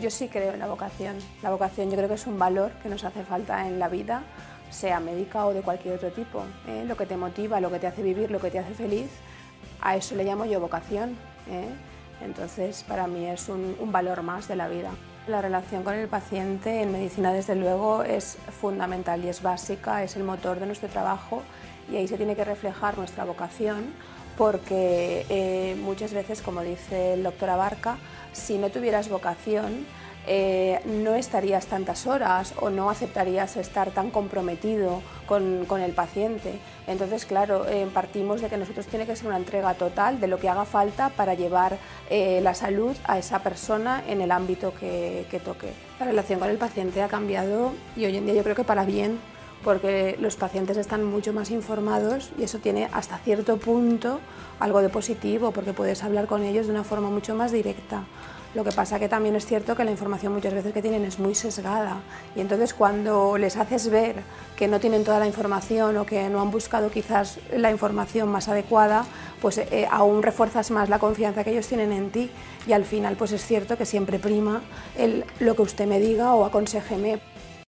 Yo sí creo en la vocación. La vocación yo creo que es un valor que nos hace falta en la vida, sea médica o de cualquier otro tipo. ¿eh? Lo que te motiva, lo que te hace vivir, lo que te hace feliz, a eso le llamo yo vocación. ¿eh? Entonces, para mí es un, valor más de la vida. La relación con el paciente en medicina, desde luego, es fundamental y es básica, es el motor de nuestro trabajo y ahí se tiene que reflejar nuestra vocación porque eh, muchas veces, como dice el doctor Abarca, si no tuvieras vocación, eh, no estarías tantas horas o no aceptarías estar tan comprometido con, con el paciente. Entonces, claro, eh, partimos de que nosotros tiene que ser una entrega total de lo que haga falta para llevar eh, la salud a esa persona en el ámbito que, que toque. La relación con el paciente ha cambiado y hoy en día yo creo que para bien porque los pacientes están mucho más informados y eso tiene hasta cierto punto algo de positivo porque puedes hablar con ellos de una forma mucho más directa. Lo que pasa que también es cierto que la información muchas veces que tienen es muy sesgada y entonces cuando les haces ver que no tienen toda la información o que no han buscado quizás la información más adecuada, pues eh, aún refuerzas más la confianza que ellos tienen en ti y al final pues es cierto que siempre prima el, lo que usted me diga o aconsejeme.